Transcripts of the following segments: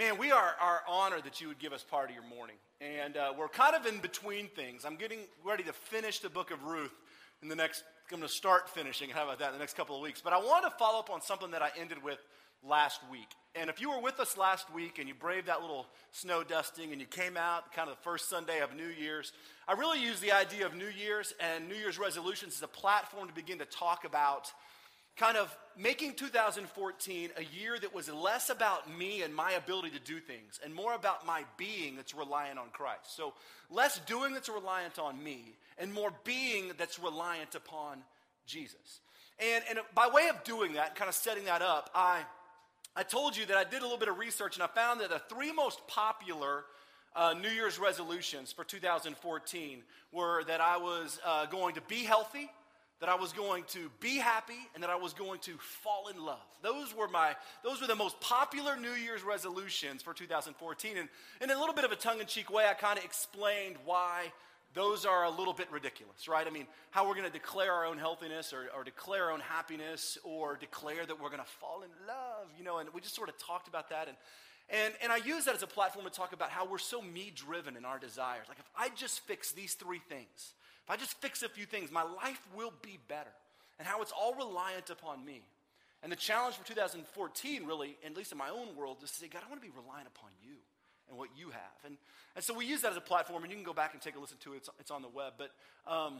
Man, we are, are honored that you would give us part of your morning. And uh, we're kind of in between things. I'm getting ready to finish the book of Ruth in the next, I'm going to start finishing, how about that, in the next couple of weeks. But I want to follow up on something that I ended with last week. And if you were with us last week and you braved that little snow dusting and you came out kind of the first Sunday of New Year's, I really use the idea of New Year's and New Year's resolutions as a platform to begin to talk about kind of making 2014 a year that was less about me and my ability to do things and more about my being that's reliant on Christ. So, less doing that's reliant on me and more being that's reliant upon Jesus. And, and by way of doing that, kind of setting that up, I, I told you that I did a little bit of research and I found that the three most popular uh, New Year's resolutions for 2014 were that I was uh, going to be healthy that I was going to be happy and that I was going to fall in love. Those were my those were the most popular New Year's resolutions for 2014 and in a little bit of a tongue-in-cheek way I kind of explained why those are a little bit ridiculous, right? I mean, how we're going to declare our own healthiness or, or declare our own happiness or declare that we're going to fall in love, you know, and we just sort of talked about that and and, and I use that as a platform to talk about how we're so me driven in our desires. Like, if I just fix these three things, if I just fix a few things, my life will be better. And how it's all reliant upon me. And the challenge for 2014, really, at least in my own world, is to say, God, I want to be reliant upon you and what you have. And, and so we use that as a platform, and you can go back and take a listen to it. It's, it's on the web. But um,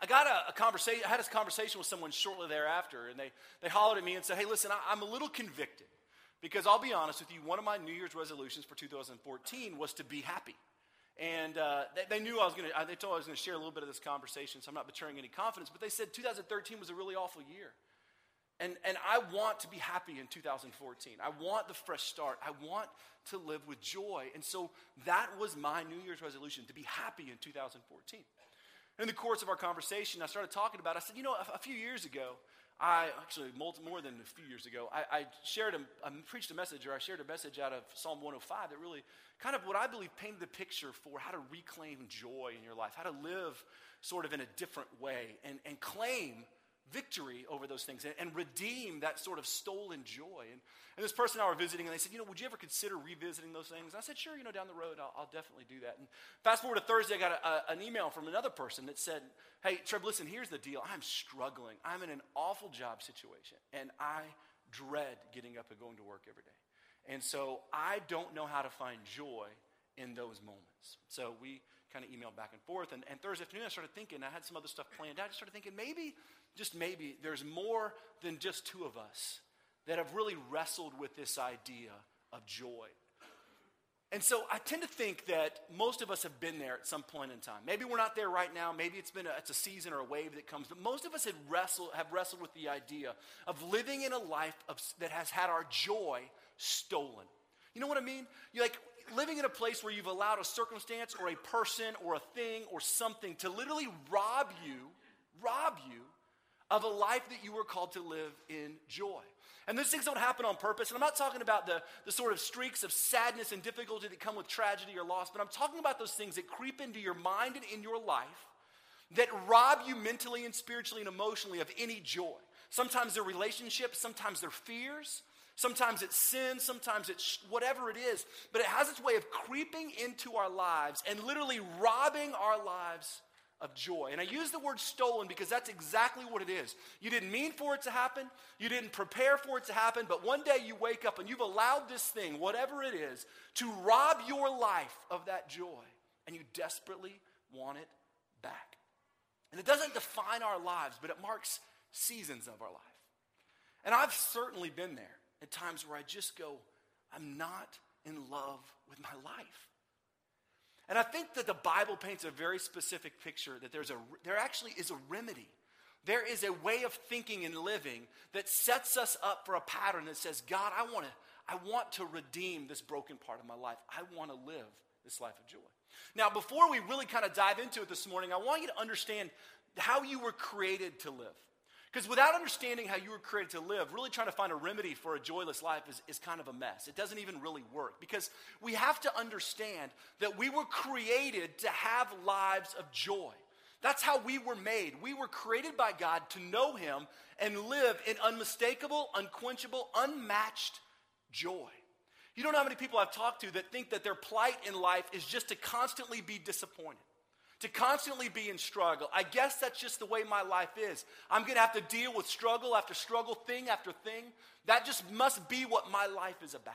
I got a, a, conversation, I had this conversation with someone shortly thereafter, and they, they hollered at me and said, Hey, listen, I, I'm a little convicted. Because I'll be honest with you, one of my New Year's resolutions for 2014 was to be happy. And uh, they, they, knew I was going to, they told I was going to share a little bit of this conversation, so I'm not betraying any confidence. But they said 2013 was a really awful year. And, and I want to be happy in 2014. I want the fresh start. I want to live with joy. And so that was my New Year's resolution to be happy in 2014. In the course of our conversation, I started talking about, I said, you know, a, a few years ago, I actually more than a few years ago, I, I shared a, I preached a message, or I shared a message out of Psalm 105 that really kind of what I believe painted the picture for how to reclaim joy in your life, how to live sort of in a different way, and, and claim victory over those things and, and, redeem that sort of stolen joy. And, and this person I were visiting, and they said, you know, would you ever consider revisiting those things? And I said, sure, you know, down the road, I'll, I'll definitely do that. And fast forward to Thursday, I got a, a, an email from another person that said, hey, Trev, listen, here's the deal. I'm struggling. I'm in an awful job situation, and I dread getting up and going to work every day. And so I don't know how to find joy in those moments. So we kind of emailed back and forth. And, and Thursday afternoon, I started thinking, I had some other stuff planned out. I just started thinking, maybe, just maybe, there's more than just two of us that have really wrestled with this idea of joy. And so I tend to think that most of us have been there at some point in time. Maybe we're not there right now. Maybe it's been a, it's a season or a wave that comes. But most of us have wrestled, have wrestled with the idea of living in a life of, that has had our joy stolen. You know what I mean? You're like, living in a place where you've allowed a circumstance or a person or a thing or something to literally rob you, rob you of a life that you were called to live in joy. And those things don't happen on purpose. And I'm not talking about the, the sort of streaks of sadness and difficulty that come with tragedy or loss, but I'm talking about those things that creep into your mind and in your life that rob you mentally and spiritually and emotionally of any joy. Sometimes they're relationships, sometimes they're fears, Sometimes it's sin, sometimes it's whatever it is, but it has its way of creeping into our lives and literally robbing our lives of joy. And I use the word stolen because that's exactly what it is. You didn't mean for it to happen, you didn't prepare for it to happen, but one day you wake up and you've allowed this thing, whatever it is, to rob your life of that joy, and you desperately want it back. And it doesn't define our lives, but it marks seasons of our life. And I've certainly been there at times where I just go, I'm not in love with my life. And I think that the Bible paints a very specific picture that there's a, there actually is a remedy. There is a way of thinking and living that sets us up for a pattern that says, God, I want to, I want to redeem this broken part of my life. I want to live this life of joy. Now, before we really kind of dive into it this morning, I want you to understand how you were created to live. Because without understanding how you were created to live, really trying to find a remedy for a joyless life is, is kind of a mess. It doesn't even really work. Because we have to understand that we were created to have lives of joy. That's how we were made. We were created by God to know Him and live in unmistakable, unquenchable, unmatched joy. You don't know how many people I've talked to that think that their plight in life is just to constantly be disappointed, to constantly be in struggle. I guess that's just the way my life is. I'm going to have to deal with struggle after struggle, thing after thing. That just must be what my life is about.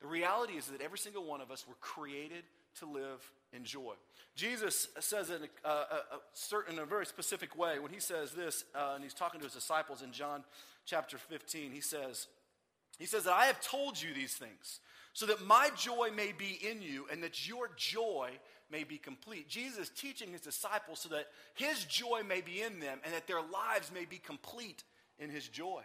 The reality is that every single one of us were created to live in joy. Jesus says in a, a, a certain, in a very specific way when he says this, uh, and he's talking to his disciples in John chapter 15. He says, he says that I have told you these things so that my joy may be in you and that your joy may be complete. Jesus is teaching his disciples so that his joy may be in them and that their lives may be complete in his joy.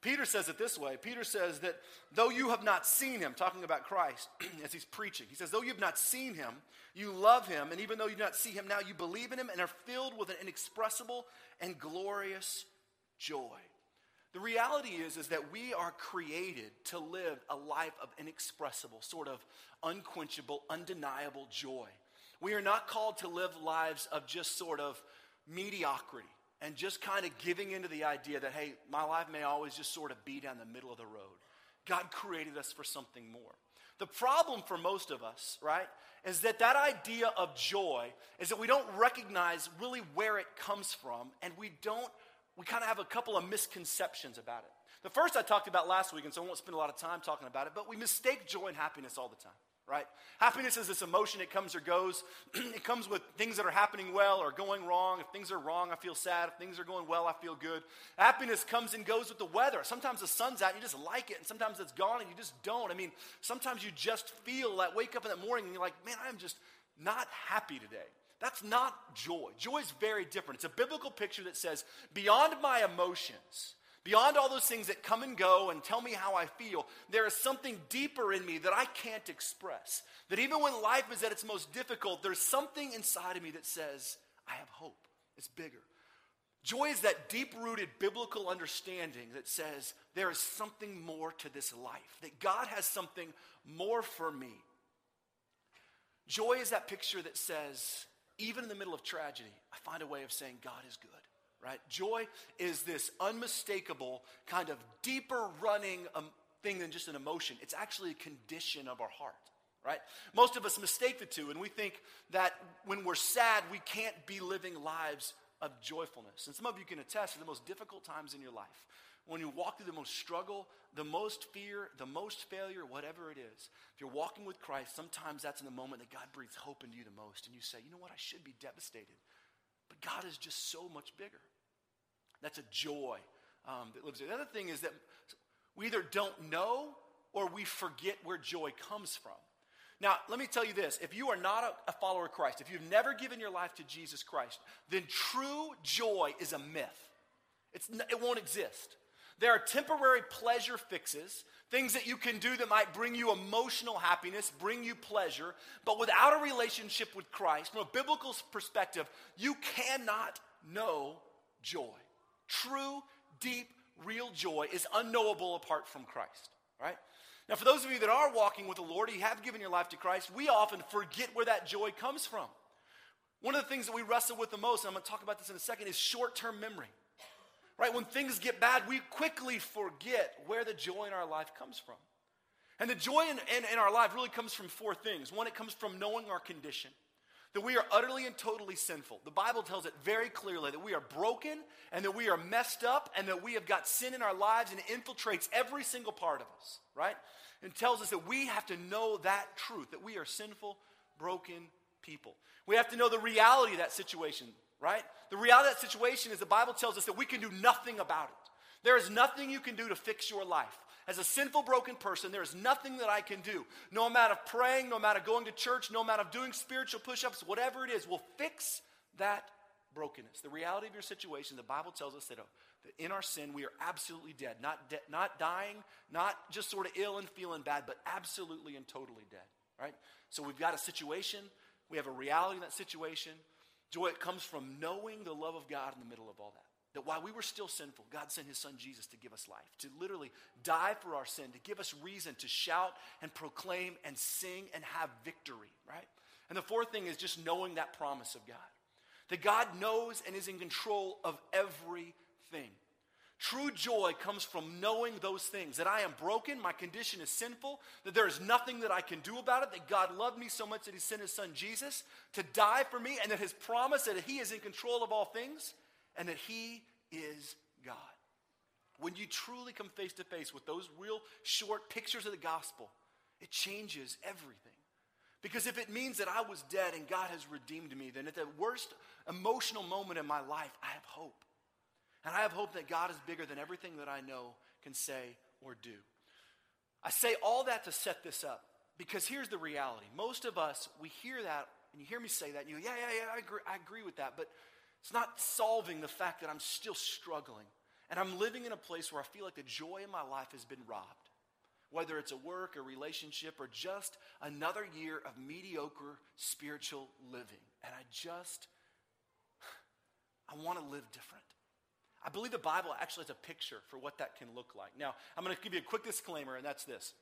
Peter says it this way Peter says that though you have not seen him, talking about Christ as he's preaching, he says, though you have not seen him, you love him, and even though you do not see him now, you believe in him and are filled with an inexpressible and glorious joy. The reality is, is that we are created to live a life of inexpressible, sort of unquenchable, undeniable joy. We are not called to live lives of just sort of mediocrity and just kind of giving into the idea that, hey, my life may always just sort of be down the middle of the road. God created us for something more. The problem for most of us, right, is that that idea of joy is that we don't recognize really where it comes from, and we don't, we kind of have a couple of misconceptions about it. The first I talked about last week, and so I won't spend a lot of time talking about it, but we mistake joy and happiness all the time right? Happiness is this emotion, it comes or goes. it comes with things that are happening well or going wrong. If things are wrong, I feel sad. If things are going well, I feel good. Happiness comes and goes with the weather. Sometimes the sun's out and you just like it, and sometimes it's gone and you just don't. I mean, sometimes you just feel like wake up in the morning and you're like, man, I'm just not happy today. That's not joy. Joy is very different. It's a biblical picture that says, beyond my emotions, Beyond all those things that come and go and tell me how I feel, there is something deeper in me that I can't express. That even when life is at its most difficult, there's something inside of me that says, I have hope. It's bigger. Joy is that deep rooted biblical understanding that says there is something more to this life, that God has something more for me. Joy is that picture that says, even in the middle of tragedy, I find a way of saying God is good right? Joy is this unmistakable, kind of deeper running um, thing than just an emotion. It's actually a condition of our heart, right? Most of us mistake the two, and we think that when we're sad, we can't be living lives of joyfulness. And some of you can attest to the most difficult times in your life. When you walk through the most struggle, the most fear, the most failure, whatever it is, if you're walking with Christ, sometimes that's in the moment that God breathes hope into you the most. And you say, you know what, I should be devastated. But God is just so much bigger. That's a joy um, that lives there. The other thing is that we either don't know or we forget where joy comes from. Now, let me tell you this if you are not a, a follower of Christ, if you've never given your life to Jesus Christ, then true joy is a myth. It's, it won't exist. There are temporary pleasure fixes, things that you can do that might bring you emotional happiness, bring you pleasure, but without a relationship with Christ, from a biblical perspective, you cannot know joy. True, deep, real joy is unknowable apart from Christ, right? Now, for those of you that are walking with the Lord, you have given your life to Christ, we often forget where that joy comes from. One of the things that we wrestle with the most, and I'm going to talk about this in a second, is short term memory. Right? When things get bad, we quickly forget where the joy in our life comes from. And the joy in, in, in our life really comes from four things. One, it comes from knowing our condition that we are utterly and totally sinful. The Bible tells it very clearly that we are broken and that we are messed up and that we have got sin in our lives and it infiltrates every single part of us, right? And tells us that we have to know that truth, that we are sinful, broken people. We have to know the reality of that situation, right? The reality of that situation is the Bible tells us that we can do nothing about it. There is nothing you can do to fix your life. As a sinful, broken person, there is nothing that I can do. No amount of praying, no amount of going to church, no amount of doing spiritual push ups, whatever it is, will fix that brokenness. The reality of your situation, the Bible tells us that, uh, that in our sin, we are absolutely dead. Not, de- not dying, not just sort of ill and feeling bad, but absolutely and totally dead, right? So we've got a situation, we have a reality in that situation. Joy comes from knowing the love of God in the middle of all that. That while we were still sinful, God sent his son Jesus to give us life, to literally die for our sin, to give us reason to shout and proclaim and sing and have victory, right? And the fourth thing is just knowing that promise of God. That God knows and is in control of everything. True joy comes from knowing those things that I am broken, my condition is sinful, that there is nothing that I can do about it, that God loved me so much that He sent His Son Jesus to die for me, and that His promise that He is in control of all things, and that He is God. When you truly come face to face with those real short pictures of the gospel, it changes everything. Because if it means that I was dead and God has redeemed me, then at the worst emotional moment in my life, I have hope. And I have hope that God is bigger than everything that I know, can say, or do. I say all that to set this up because here's the reality. Most of us, we hear that, and you hear me say that, and you go, yeah, yeah, yeah, I agree, I agree with that, but it's not solving the fact that I'm still struggling. And I'm living in a place where I feel like the joy in my life has been robbed. Whether it's a work, a relationship, or just another year of mediocre spiritual living. And I just, I want to live different. I believe the Bible actually has a picture for what that can look like. Now, I'm going to give you a quick disclaimer, and that's this.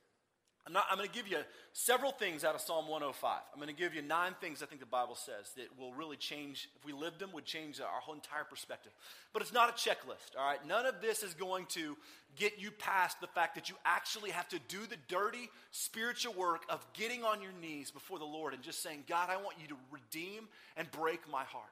I'm, not, I'm going to give you several things out of Psalm 105. I'm going to give you nine things I think the Bible says that will really change, if we lived them, would change our whole entire perspective. But it's not a checklist, all right? None of this is going to get you past the fact that you actually have to do the dirty spiritual work of getting on your knees before the Lord and just saying, God, I want you to redeem and break my heart.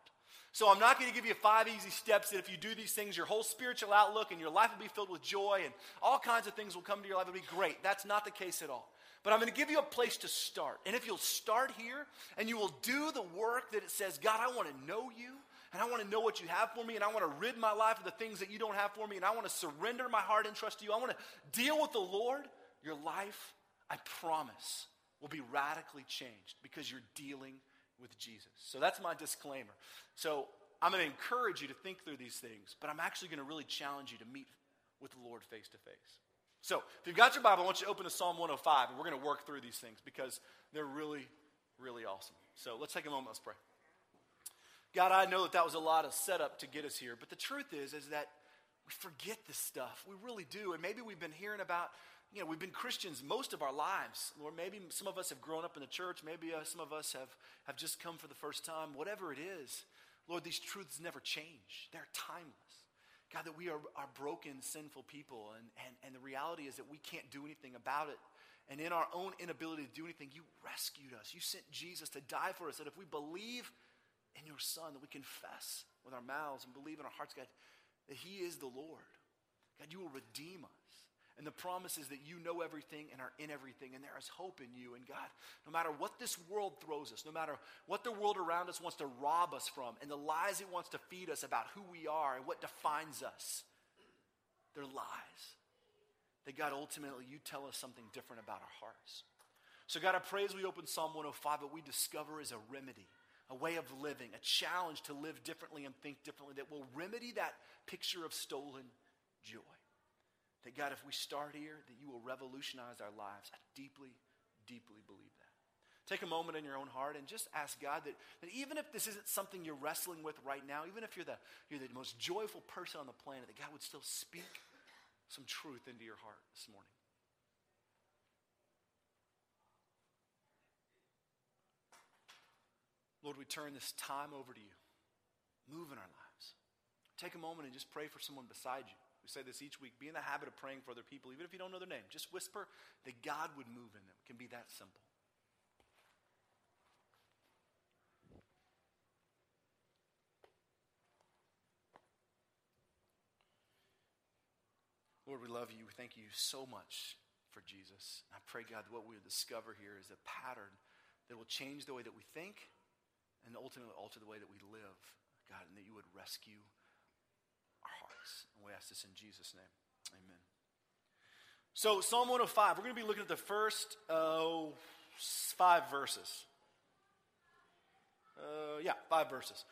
So I'm not going to give you five easy steps that if you do these things, your whole spiritual outlook and your life will be filled with joy and all kinds of things will come to your life. It'll be great. That's not the case at all. But I'm going to give you a place to start. And if you'll start here and you will do the work that it says, God, I want to know you and I want to know what you have for me and I want to rid my life of the things that you don't have for me and I want to surrender my heart and trust to you. I want to deal with the Lord. Your life, I promise, will be radically changed because you're dealing with Jesus. So that's my disclaimer. So I'm going to encourage you to think through these things, but I'm actually going to really challenge you to meet with the Lord face to face. So if you've got your Bible, I want you to open to Psalm 105, and we're going to work through these things because they're really, really awesome. So let's take a moment, let's pray. God, I know that that was a lot of setup to get us here, but the truth is, is that we forget this stuff. We really do. And maybe we've been hearing about you know, we've been Christians most of our lives. Lord, maybe some of us have grown up in the church. Maybe uh, some of us have, have just come for the first time. Whatever it is, Lord, these truths never change. They're timeless. God, that we are, are broken, sinful people. And, and, and the reality is that we can't do anything about it. And in our own inability to do anything, you rescued us. You sent Jesus to die for us. That if we believe in your Son, that we confess with our mouths and believe in our hearts, God, that He is the Lord. God, you will redeem us. And the promise is that you know everything and are in everything, and there is hope in you. And God, no matter what this world throws us, no matter what the world around us wants to rob us from, and the lies it wants to feed us about who we are and what defines us, they're lies. That God, ultimately, you tell us something different about our hearts. So, God, I pray as we open Psalm 105, what we discover is a remedy, a way of living, a challenge to live differently and think differently that will remedy that picture of stolen joy. That God, if we start here, that you will revolutionize our lives. I deeply, deeply believe that. Take a moment in your own heart and just ask God that, that even if this isn't something you're wrestling with right now, even if you're the, you're the most joyful person on the planet, that God would still speak some truth into your heart this morning. Lord, we turn this time over to you. Move in our lives. Take a moment and just pray for someone beside you. We say this each week. Be in the habit of praying for other people, even if you don't know their name. Just whisper that God would move in them. It can be that simple. Lord, we love you. We thank you so much for Jesus. And I pray, God, that what we discover here is a pattern that will change the way that we think and ultimately alter the way that we live, God, and that you would rescue and we ask this in Jesus' name. Amen. So, Psalm 105, we're going to be looking at the first uh, five verses. Uh, yeah, five verses.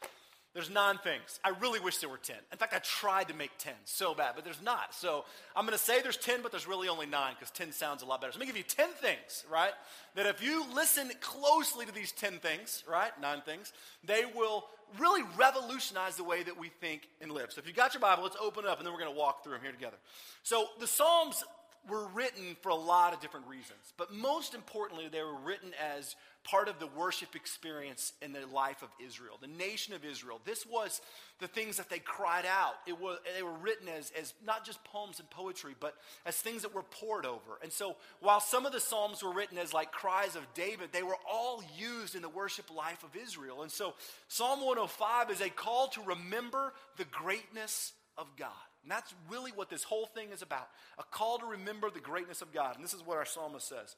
There's nine things. I really wish there were 10. In fact, I tried to make 10 so bad, but there's not. So I'm going to say there's 10, but there's really only nine because 10 sounds a lot better. So let me give you 10 things, right? That if you listen closely to these 10 things, right? Nine things, they will really revolutionize the way that we think and live. So if you've got your Bible, let's open it up and then we're going to walk through them here together. So the Psalms were written for a lot of different reasons, but most importantly, they were written as part of the worship experience in the life of Israel, the nation of Israel. This was the things that they cried out. It was, they were written as, as not just poems and poetry, but as things that were poured over. And so, while some of the Psalms were written as like cries of David, they were all used in the worship life of Israel. And so, Psalm 105 is a call to remember the greatness of God. And that's really what this whole thing is about a call to remember the greatness of God. And this is what our psalmist says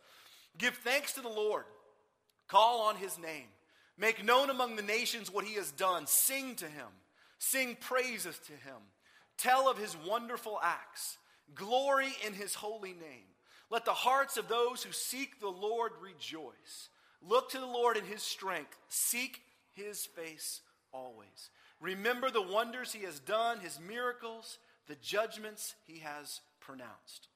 Give thanks to the Lord Call on his name. Make known among the nations what he has done. Sing to him. Sing praises to him. Tell of his wonderful acts. Glory in his holy name. Let the hearts of those who seek the Lord rejoice. Look to the Lord in his strength. Seek his face always. Remember the wonders he has done, his miracles, the judgments he has pronounced.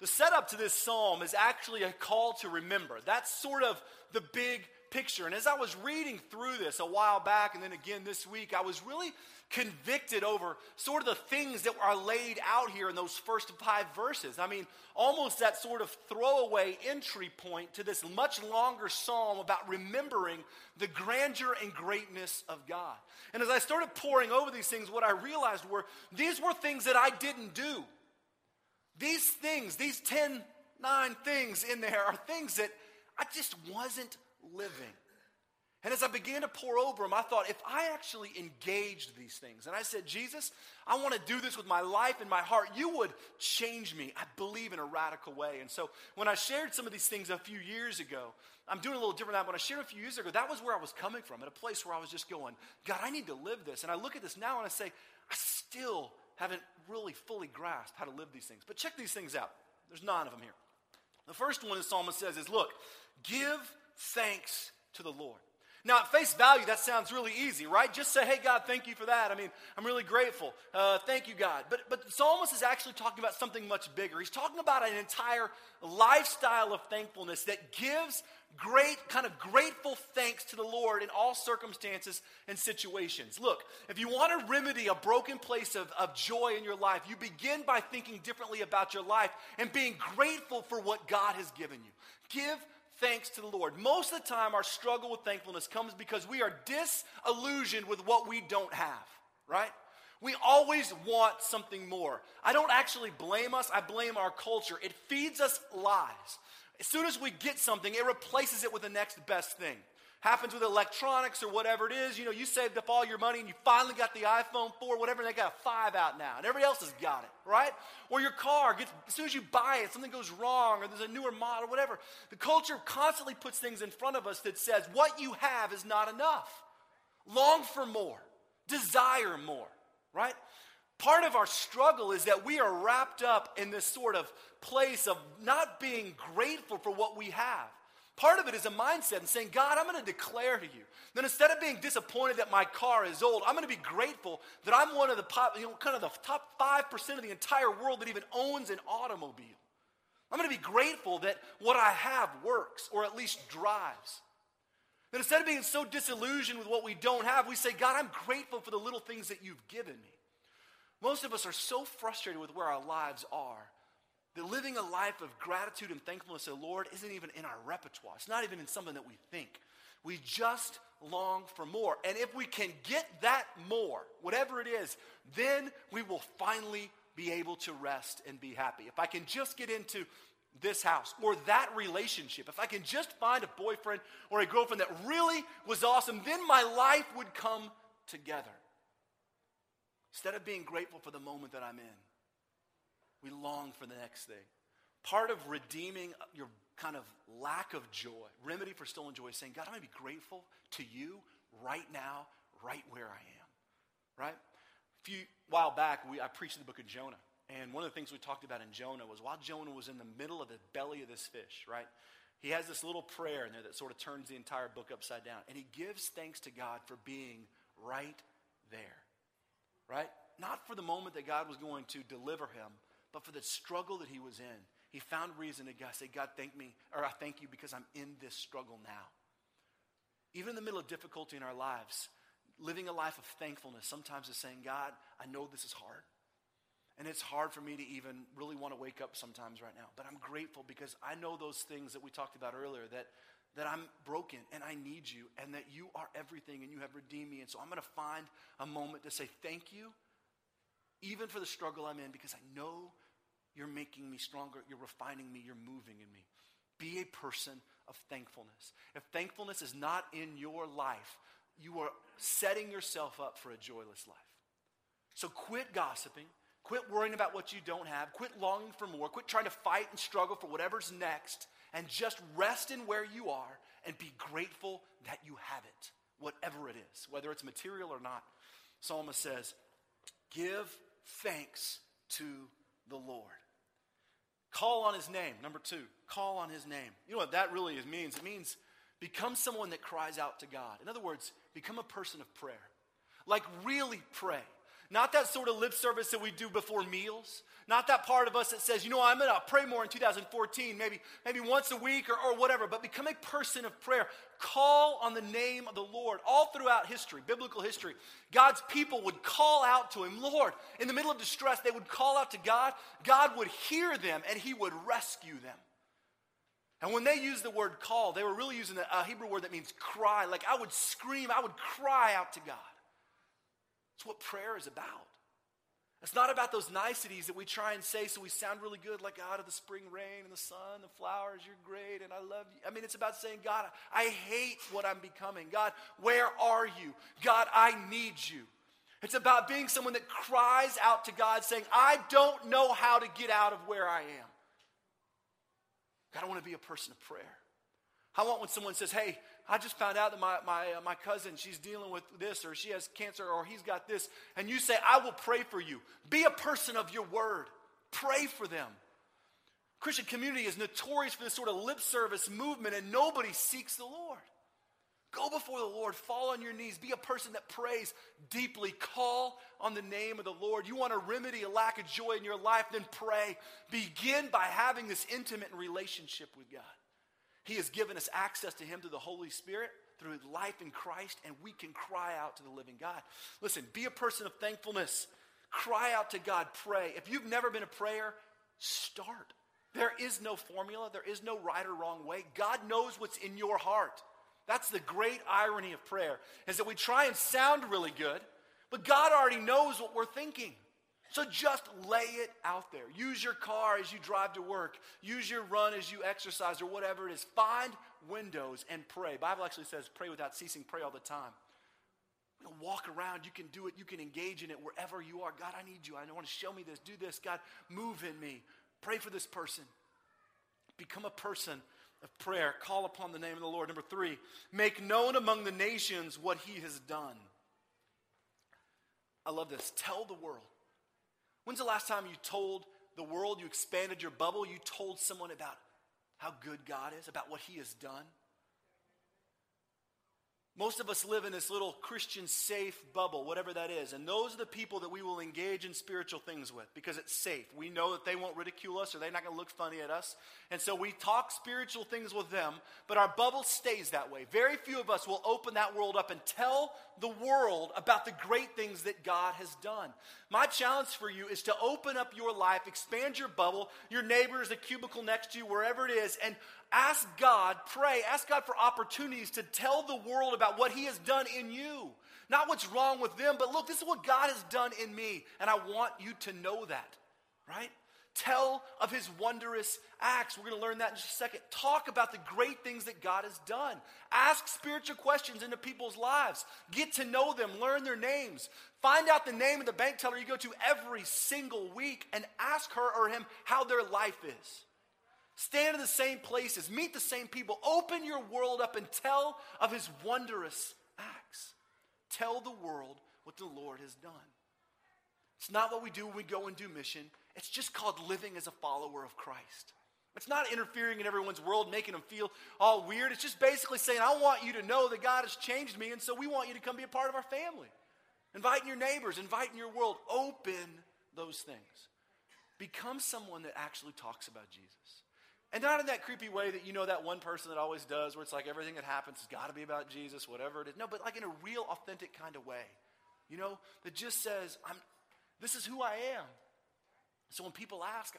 The setup to this psalm is actually a call to remember. That's sort of the big picture. And as I was reading through this a while back and then again this week, I was really convicted over sort of the things that are laid out here in those first five verses. I mean, almost that sort of throwaway entry point to this much longer psalm about remembering the grandeur and greatness of God. And as I started poring over these things, what I realized were these were things that I didn't do. These things, these 10, 9 things in there are things that I just wasn't living. And as I began to pour over them, I thought, if I actually engaged these things, and I said, Jesus, I want to do this with my life and my heart, you would change me, I believe, in a radical way. And so when I shared some of these things a few years ago, I'm doing a little different now. When I shared a few years ago, that was where I was coming from, at a place where I was just going, God, I need to live this. And I look at this now and I say, I still haven't really fully grasped how to live these things. But check these things out. There's nine of them here. The first one the psalmist says is, Look, give thanks to the Lord. Now, at face value, that sounds really easy, right? Just say, hey, God, thank you for that. I mean, I'm really grateful. Uh, thank you, God. But, but the psalmist is actually talking about something much bigger. He's talking about an entire lifestyle of thankfulness that gives great, kind of grateful thanks to the Lord in all circumstances and situations. Look, if you want to remedy a broken place of, of joy in your life, you begin by thinking differently about your life and being grateful for what God has given you. Give thanks to the Lord. Most of the time, our struggle with thankfulness comes because we are disillusioned with what we don't have, right? We always want something more. I don't actually blame us, I blame our culture. It feeds us lies. As soon as we get something, it replaces it with the next best thing happens with electronics or whatever it is. You know, you saved up all your money and you finally got the iPhone 4, whatever, and they got a 5 out now, and everybody else has got it, right? Or your car gets, as soon as you buy it, something goes wrong, or there's a newer model, whatever. The culture constantly puts things in front of us that says what you have is not enough. Long for more, desire more, right? Part of our struggle is that we are wrapped up in this sort of place of not being grateful for what we have. Part of it is a mindset and saying, God, I'm going to declare to you. Then instead of being disappointed that my car is old, I'm going to be grateful that I'm one of the pop, you know, kind of the top 5% of the entire world that even owns an automobile. I'm going to be grateful that what I have works or at least drives. Then instead of being so disillusioned with what we don't have, we say, God, I'm grateful for the little things that you've given me. Most of us are so frustrated with where our lives are that living a life of gratitude and thankfulness to the Lord isn't even in our repertoire. It's not even in something that we think. We just long for more. And if we can get that more, whatever it is, then we will finally be able to rest and be happy. If I can just get into this house or that relationship, if I can just find a boyfriend or a girlfriend that really was awesome, then my life would come together. Instead of being grateful for the moment that I'm in. We long for the next thing. Part of redeeming your kind of lack of joy, remedy for stolen joy, is saying, God, I'm going to be grateful to you right now, right where I am. Right? A few while back, we, I preached the book of Jonah. And one of the things we talked about in Jonah was while Jonah was in the middle of the belly of this fish, right? He has this little prayer in there that sort of turns the entire book upside down. And he gives thanks to God for being right there, right? Not for the moment that God was going to deliver him, but for the struggle that he was in. He found reason to God, say, God, thank me, or I thank you because I'm in this struggle now. Even in the middle of difficulty in our lives, living a life of thankfulness sometimes is saying, God, I know this is hard. And it's hard for me to even really want to wake up sometimes right now. But I'm grateful because I know those things that we talked about earlier that, that I'm broken and I need you and that you are everything and you have redeemed me. And so I'm going to find a moment to say thank you, even for the struggle I'm in, because I know you're making me stronger, you're refining me, you're moving in me. Be a person of thankfulness. If thankfulness is not in your life, you are setting yourself up for a joyless life. So quit gossiping. Quit worrying about what you don't have. Quit longing for more. Quit trying to fight and struggle for whatever's next. And just rest in where you are and be grateful that you have it, whatever it is, whether it's material or not. Psalmist says, Give thanks to the Lord. Call on his name. Number two, call on his name. You know what that really means? It means become someone that cries out to God. In other words, become a person of prayer. Like, really pray. Not that sort of lip service that we do before meals. Not that part of us that says, you know, I'm going to pray more in 2014, maybe, maybe once a week or, or whatever, but become a person of prayer. Call on the name of the Lord. All throughout history, biblical history, God's people would call out to Him. Lord, in the middle of distress, they would call out to God. God would hear them and He would rescue them. And when they used the word call, they were really using a Hebrew word that means cry. Like I would scream, I would cry out to God. It's what prayer is about. It's not about those niceties that we try and say so we sound really good, like ah, out of the spring rain and the sun, the flowers, you're great, and I love you. I mean, it's about saying, God, I hate what I'm becoming. God, where are you? God, I need you. It's about being someone that cries out to God, saying, I don't know how to get out of where I am. God, I want to be a person of prayer. I want when someone says, Hey, I just found out that my, my, uh, my cousin, she's dealing with this, or she has cancer, or he's got this. And you say, I will pray for you. Be a person of your word. Pray for them. Christian community is notorious for this sort of lip service movement, and nobody seeks the Lord. Go before the Lord, fall on your knees, be a person that prays deeply, call on the name of the Lord. You want to remedy a lack of joy in your life, then pray. Begin by having this intimate relationship with God. He has given us access to Him through the Holy Spirit, through life in Christ, and we can cry out to the living God. Listen, be a person of thankfulness. Cry out to God, pray. If you've never been a prayer, start. There is no formula, there is no right or wrong way. God knows what's in your heart. That's the great irony of prayer, is that we try and sound really good, but God already knows what we're thinking. So just lay it out there. Use your car as you drive to work. Use your run as you exercise or whatever it is. Find windows and pray. Bible actually says pray without ceasing, pray all the time. Walk around, you can do it, you can engage in it wherever you are. God, I need you. I want to show me this. Do this. God, move in me. Pray for this person. Become a person of prayer. Call upon the name of the Lord. Number three, make known among the nations what he has done. I love this. Tell the world. When's the last time you told the world, you expanded your bubble, you told someone about how good God is, about what He has done? Most of us live in this little Christian safe bubble, whatever that is. And those are the people that we will engage in spiritual things with because it's safe. We know that they won't ridicule us or they're not going to look funny at us. And so we talk spiritual things with them, but our bubble stays that way. Very few of us will open that world up and tell the world about the great things that God has done. My challenge for you is to open up your life, expand your bubble, your neighbors, the cubicle next to you, wherever it is, and ask God, pray, ask God for opportunities to tell the world about what He has done in you. Not what's wrong with them, but look, this is what God has done in me, and I want you to know that, right? Tell of his wondrous acts. We're going to learn that in just a second. Talk about the great things that God has done. Ask spiritual questions into people's lives. Get to know them, learn their names. Find out the name of the bank teller you go to every single week and ask her or him how their life is. Stand in the same places, meet the same people, open your world up and tell of his wondrous acts. Tell the world what the Lord has done. It's not what we do when we go and do mission, it's just called living as a follower of Christ. It's not interfering in everyone's world, making them feel all weird. It's just basically saying, I want you to know that God has changed me, and so we want you to come be a part of our family. Inviting your neighbors, inviting your world. Open those things. Become someone that actually talks about Jesus. And not in that creepy way that you know that one person that always does, where it's like everything that happens has got to be about Jesus, whatever it is. No, but like in a real, authentic kind of way. You know, that just says, I'm, this is who I am. So when people ask,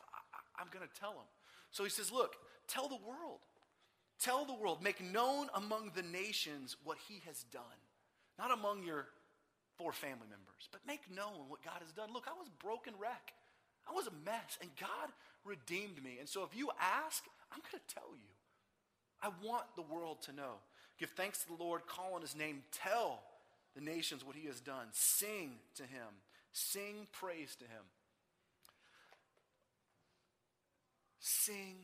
I, am going to tell them. So he says, Look, tell the world. Tell the world, make known among the nations what he has done. Not among your four family members, but make known what God has done. Look, I was broken wreck. I was a mess, and God redeemed me. And so if you ask, I'm going to tell you. I want the world to know. Give thanks to the Lord, call on his name, tell the nations what he has done, sing to him, sing praise to him. Sing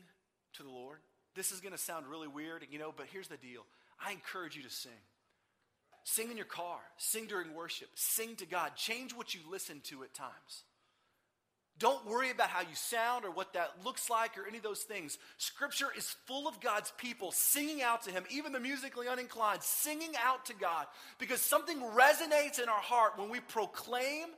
to the Lord. This is going to sound really weird, you know, but here's the deal. I encourage you to sing. Sing in your car, sing during worship, sing to God. Change what you listen to at times. Don't worry about how you sound or what that looks like or any of those things. Scripture is full of God's people singing out to Him, even the musically uninclined, singing out to God because something resonates in our heart when we proclaim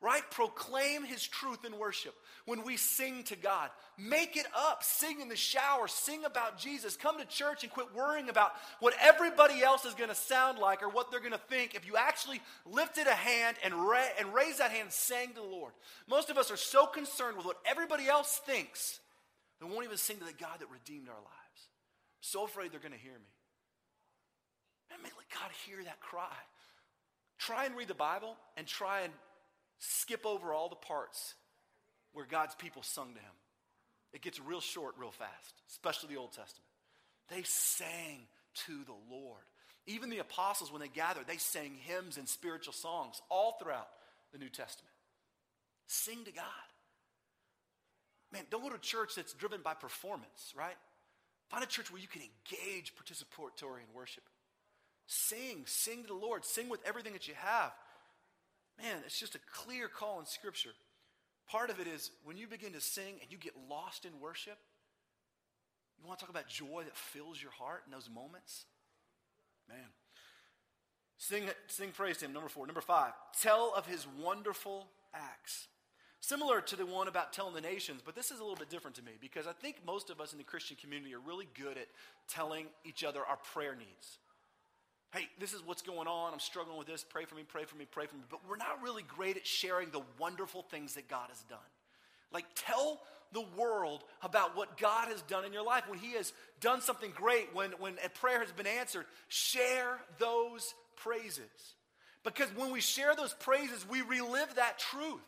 right? Proclaim his truth in worship when we sing to God. Make it up. Sing in the shower. Sing about Jesus. Come to church and quit worrying about what everybody else is going to sound like or what they're going to think if you actually lifted a hand and, ra- and raised that hand and sang to the Lord. Most of us are so concerned with what everybody else thinks they won't even sing to the God that redeemed our lives. so afraid they're going to hear me. Man, let God hear that cry. Try and read the Bible and try and skip over all the parts where God's people sung to him. It gets real short real fast, especially the Old Testament. They sang to the Lord. Even the apostles, when they gathered, they sang hymns and spiritual songs all throughout the New Testament. Sing to God. Man, don't go to a church that's driven by performance, right? Find a church where you can engage participatory in worship. Sing, sing to the Lord, sing with everything that you have. Man, it's just a clear call in Scripture. Part of it is when you begin to sing and you get lost in worship, you want to talk about joy that fills your heart in those moments? Man. Sing, sing praise to him, number four. Number five, tell of his wonderful acts. Similar to the one about telling the nations, but this is a little bit different to me because I think most of us in the Christian community are really good at telling each other our prayer needs. Hey, this is what's going on. I'm struggling with this. Pray for me, pray for me, pray for me. But we're not really great at sharing the wonderful things that God has done. Like, tell the world about what God has done in your life. When He has done something great, when, when a prayer has been answered, share those praises. Because when we share those praises, we relive that truth.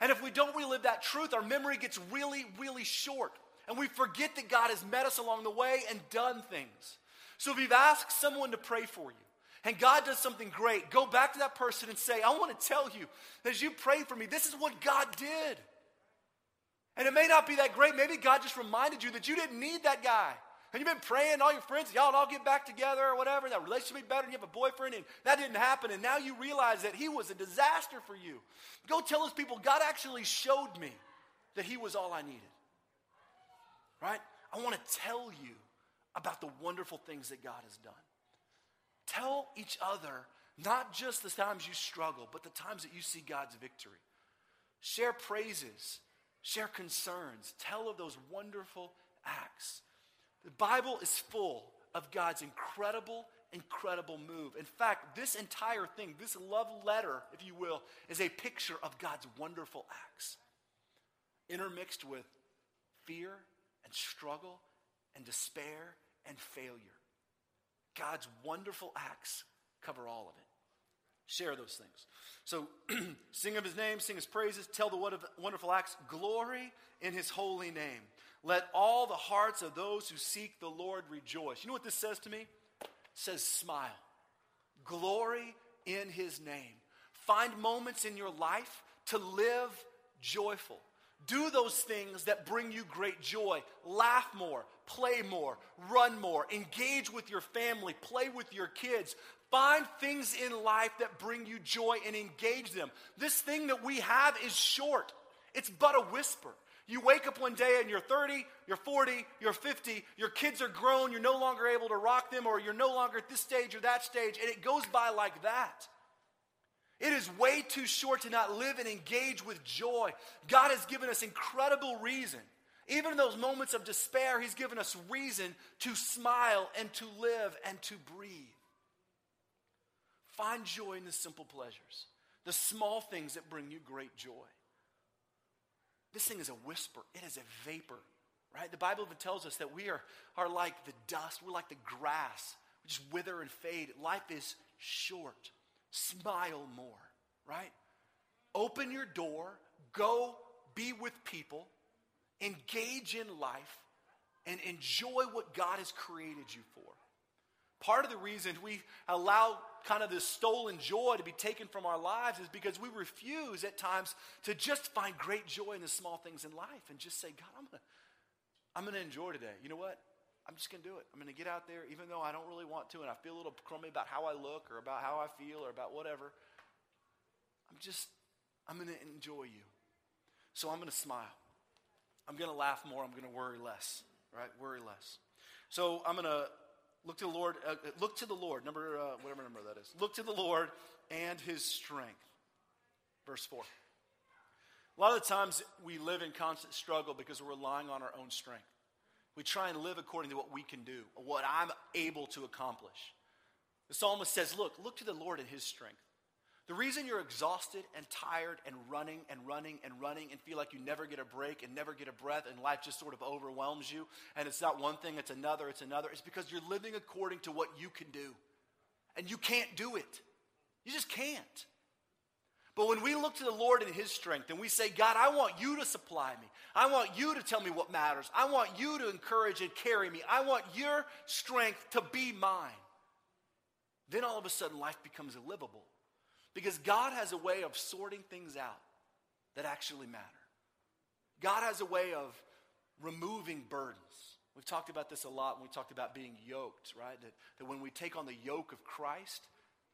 And if we don't relive that truth, our memory gets really, really short. And we forget that God has met us along the way and done things. So if you've asked someone to pray for you, and God does something great, go back to that person and say, I want to tell you that as you prayed for me, this is what God did. And it may not be that great. Maybe God just reminded you that you didn't need that guy. And you've been praying, all your friends, y'all all get back together or whatever, that relationship be better, and you have a boyfriend, and that didn't happen, and now you realize that he was a disaster for you. Go tell those people, God actually showed me that he was all I needed. Right? I want to tell you about the wonderful things that God has done. Tell each other not just the times you struggle, but the times that you see God's victory. Share praises, share concerns, tell of those wonderful acts. The Bible is full of God's incredible, incredible move. In fact, this entire thing, this love letter, if you will, is a picture of God's wonderful acts, intermixed with fear and struggle and despair and failure. God's wonderful acts cover all of it. Share those things. So sing of his name, sing his praises, tell the wonderful acts, glory in his holy name. Let all the hearts of those who seek the Lord rejoice. You know what this says to me? It says smile. Glory in his name. Find moments in your life to live joyful. Do those things that bring you great joy. Laugh more, play more, run more, engage with your family, play with your kids. Find things in life that bring you joy and engage them. This thing that we have is short, it's but a whisper. You wake up one day and you're 30, you're 40, you're 50, your kids are grown, you're no longer able to rock them, or you're no longer at this stage or that stage, and it goes by like that. It is way too short to not live and engage with joy. God has given us incredible reason. Even in those moments of despair, He's given us reason to smile and to live and to breathe. Find joy in the simple pleasures, the small things that bring you great joy. This thing is a whisper, it is a vapor, right? The Bible even tells us that we are, are like the dust, we're like the grass, we just wither and fade. Life is short. Smile more, right? Open your door, go be with people, engage in life, and enjoy what God has created you for. Part of the reason we allow kind of this stolen joy to be taken from our lives is because we refuse at times to just find great joy in the small things in life and just say, God, I'm to I'm to enjoy today. You know what? I'm just going to do it. I'm going to get out there, even though I don't really want to, and I feel a little crummy about how I look or about how I feel or about whatever. I'm just, I'm going to enjoy you. So I'm going to smile. I'm going to laugh more. I'm going to worry less, right? Worry less. So I'm going to look to the Lord. Uh, look to the Lord. Number uh, whatever number that is. Look to the Lord and His strength. Verse four. A lot of the times we live in constant struggle because we're relying on our own strength. We try and live according to what we can do, what I'm able to accomplish. The psalmist says, Look, look to the Lord and His strength. The reason you're exhausted and tired and running and running and running and feel like you never get a break and never get a breath and life just sort of overwhelms you and it's not one thing, it's another, it's another, it's because you're living according to what you can do. And you can't do it. You just can't. But when we look to the Lord and His strength and we say, God, I want you to supply me. I want you to tell me what matters. I want you to encourage and carry me. I want your strength to be mine. Then all of a sudden life becomes livable. Because God has a way of sorting things out that actually matter. God has a way of removing burdens. We've talked about this a lot when we talked about being yoked, right? That, that when we take on the yoke of Christ,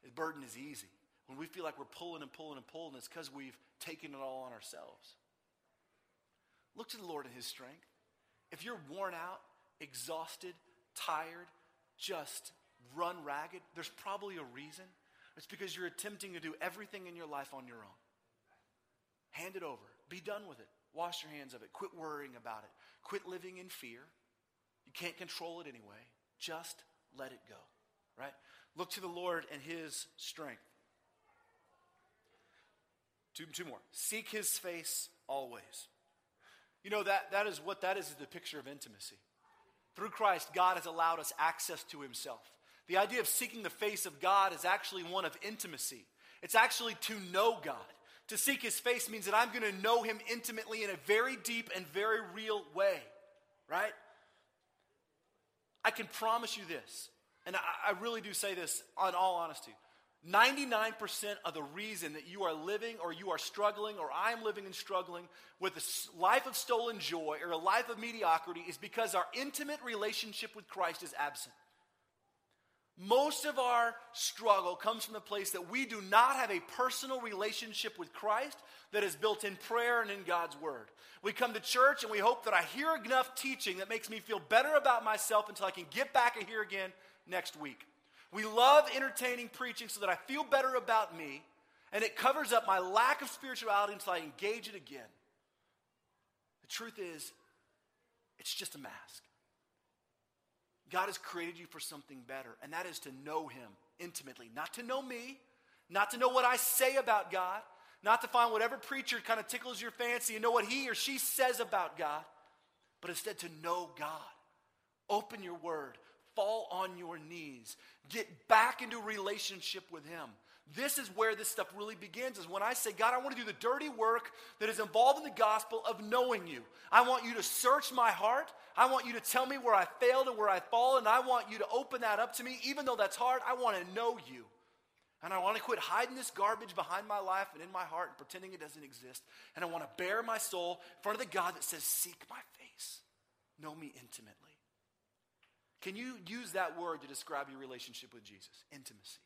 the burden is easy. When we feel like we're pulling and pulling and pulling, it's because we've taken it all on ourselves. Look to the Lord in His strength. If you're worn out, exhausted, tired, just run ragged, there's probably a reason. It's because you're attempting to do everything in your life on your own. Hand it over. Be done with it. Wash your hands of it. Quit worrying about it. Quit living in fear. You can't control it anyway. Just let it go. Right? Look to the Lord and his strength. Two, two more. Seek his face always. You know, that, that is what that is, is the picture of intimacy. Through Christ, God has allowed us access to himself. The idea of seeking the face of God is actually one of intimacy. It's actually to know God. To seek his face means that I'm going to know him intimately in a very deep and very real way, right? I can promise you this, and I, I really do say this on all honesty. 99% of the reason that you are living or you are struggling or I'm living and struggling with a life of stolen joy or a life of mediocrity is because our intimate relationship with Christ is absent. Most of our struggle comes from the place that we do not have a personal relationship with Christ that is built in prayer and in God's Word. We come to church and we hope that I hear enough teaching that makes me feel better about myself until I can get back and hear again next week. We love entertaining preaching so that I feel better about me, and it covers up my lack of spirituality until I engage it again. The truth is, it's just a mask. God has created you for something better, and that is to know Him intimately. Not to know me, not to know what I say about God, not to find whatever preacher kind of tickles your fancy and know what he or she says about God, but instead to know God. Open your word, fall on your knees, get back into relationship with Him. This is where this stuff really begins is when I say, God, I want to do the dirty work that is involved in the gospel of knowing you. I want you to search my heart. I want you to tell me where I failed and where I fall, and I want you to open that up to me. Even though that's hard, I want to know you. And I want to quit hiding this garbage behind my life and in my heart and pretending it doesn't exist. And I want to bare my soul in front of the God that says, Seek my face, know me intimately. Can you use that word to describe your relationship with Jesus? Intimacy.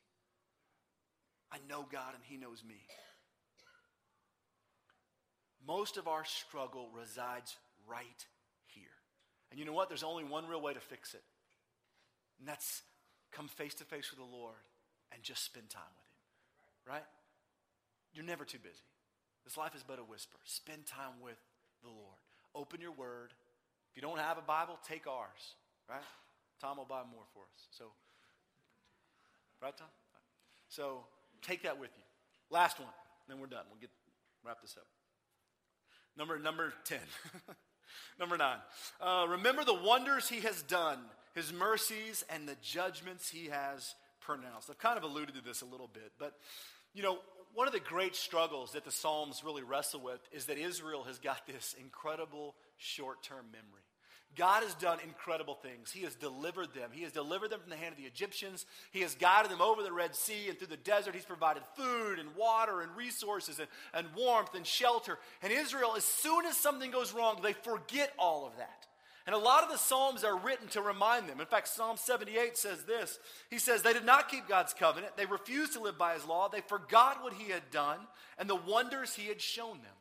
I know God and He knows me. Most of our struggle resides right here. And you know what? There's only one real way to fix it, and that's come face to face with the Lord and just spend time with Him, right? You're never too busy. This life is but a whisper. Spend time with the Lord. Open your word. If you don't have a Bible, take ours, right? Tom will buy more for us. So, right, Tom? So, take that with you. Last one, then we're done. We'll get wrap this up. Number, number 10. number 9. Uh, remember the wonders he has done, his mercies, and the judgments he has pronounced. I've kind of alluded to this a little bit, but you know, one of the great struggles that the Psalms really wrestle with is that Israel has got this incredible short term memory. God has done incredible things. He has delivered them. He has delivered them from the hand of the Egyptians. He has guided them over the Red Sea and through the desert. He's provided food and water and resources and, and warmth and shelter. And Israel, as soon as something goes wrong, they forget all of that. And a lot of the Psalms are written to remind them. In fact, Psalm 78 says this He says, They did not keep God's covenant. They refused to live by his law. They forgot what he had done and the wonders he had shown them.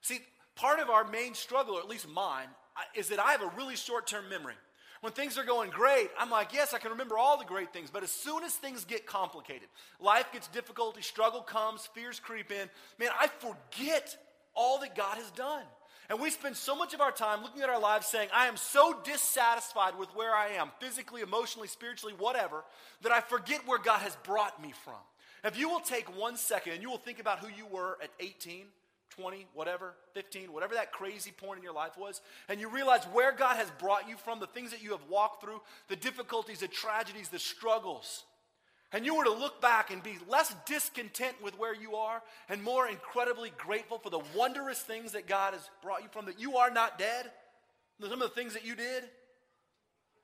See, part of our main struggle, or at least mine, is that I have a really short term memory. When things are going great, I'm like, yes, I can remember all the great things. But as soon as things get complicated, life gets difficult, struggle comes, fears creep in, man, I forget all that God has done. And we spend so much of our time looking at our lives saying, I am so dissatisfied with where I am, physically, emotionally, spiritually, whatever, that I forget where God has brought me from. If you will take one second and you will think about who you were at 18, 20, whatever, 15, whatever that crazy point in your life was, and you realize where God has brought you from, the things that you have walked through, the difficulties, the tragedies, the struggles, and you were to look back and be less discontent with where you are and more incredibly grateful for the wondrous things that God has brought you from, that you are not dead, some of the things that you did.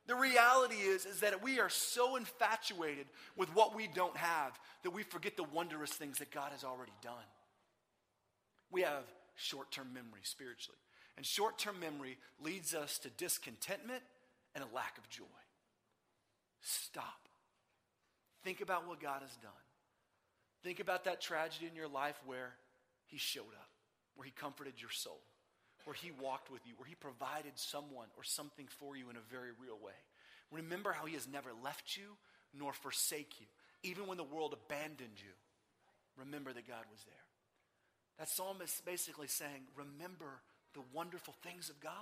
The reality is, is that we are so infatuated with what we don't have that we forget the wondrous things that God has already done. We have short term memory spiritually. And short term memory leads us to discontentment and a lack of joy. Stop. Think about what God has done. Think about that tragedy in your life where He showed up, where He comforted your soul, where He walked with you, where He provided someone or something for you in a very real way. Remember how He has never left you nor forsake you. Even when the world abandoned you, remember that God was there. That psalm is basically saying, remember the wonderful things of God.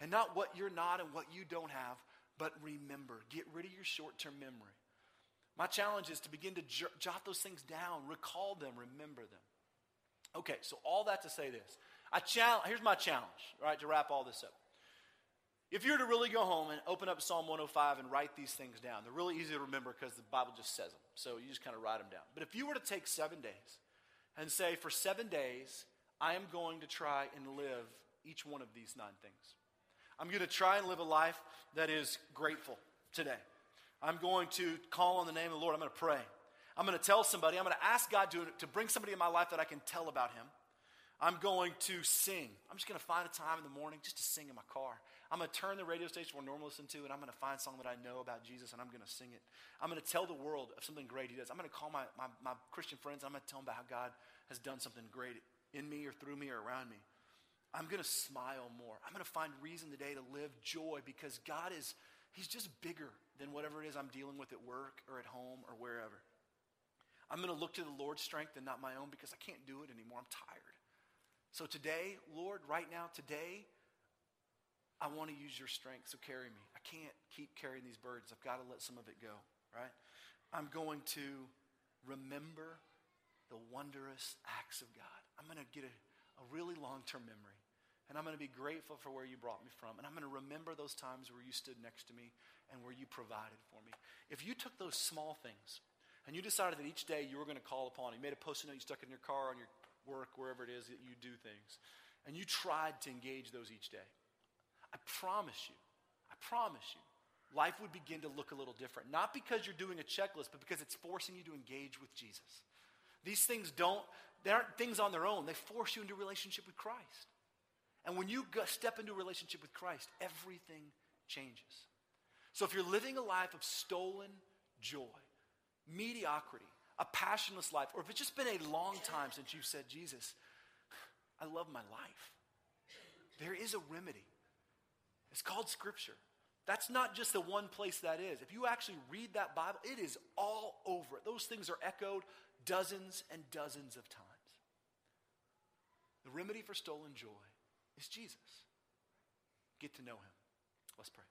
And not what you're not and what you don't have, but remember. Get rid of your short term memory. My challenge is to begin to jot those things down, recall them, remember them. Okay, so all that to say this. I challenge, here's my challenge, right, to wrap all this up. If you were to really go home and open up Psalm 105 and write these things down, they're really easy to remember because the Bible just says them. So you just kind of write them down. But if you were to take seven days and say, for seven days, I am going to try and live each one of these nine things. I'm going to try and live a life that is grateful today. I'm going to call on the name of the Lord. I'm going to pray. I'm going to tell somebody. I'm going to ask God to, to bring somebody in my life that I can tell about Him. I'm going to sing. I'm just going to find a time in the morning just to sing in my car. I'm going to turn the radio station where I normally listen to, and I'm going to find song that I know about Jesus, and I'm going to sing it. I'm going to tell the world of something great He does. I'm going to call my, my, my Christian friends. I'm going to tell them about how God has done something great in me or through me or around me. I'm going to smile more. I'm going to find reason today to live joy because God is He's just bigger than whatever it is I'm dealing with at work or at home or wherever. I'm going to look to the Lord's strength and not my own because I can't do it anymore. I'm tired. So today, Lord, right now, today, I want to use your strength, so carry me. I can't keep carrying these burdens. I've got to let some of it go, right? I'm going to remember the wondrous acts of God. I'm going to get a, a really long term memory. And I'm going to be grateful for where you brought me from. And I'm going to remember those times where you stood next to me and where you provided for me. If you took those small things and you decided that each day you were going to call upon, you made a post-it note you stuck it in your car, on your work, wherever it is that you do things, and you tried to engage those each day, I promise you, I promise you, life would begin to look a little different. Not because you're doing a checklist, but because it's forcing you to engage with Jesus. These things don't, they aren't things on their own. They force you into relationship with Christ. And when you step into a relationship with Christ, everything changes. So if you're living a life of stolen joy, mediocrity, a passionless life, or if it's just been a long time since you've said, Jesus, I love my life, there is a remedy. It's called Scripture. That's not just the one place that is. If you actually read that Bible, it is all over it. Those things are echoed dozens and dozens of times. The remedy for stolen joy is Jesus. Get to know him. Let's pray.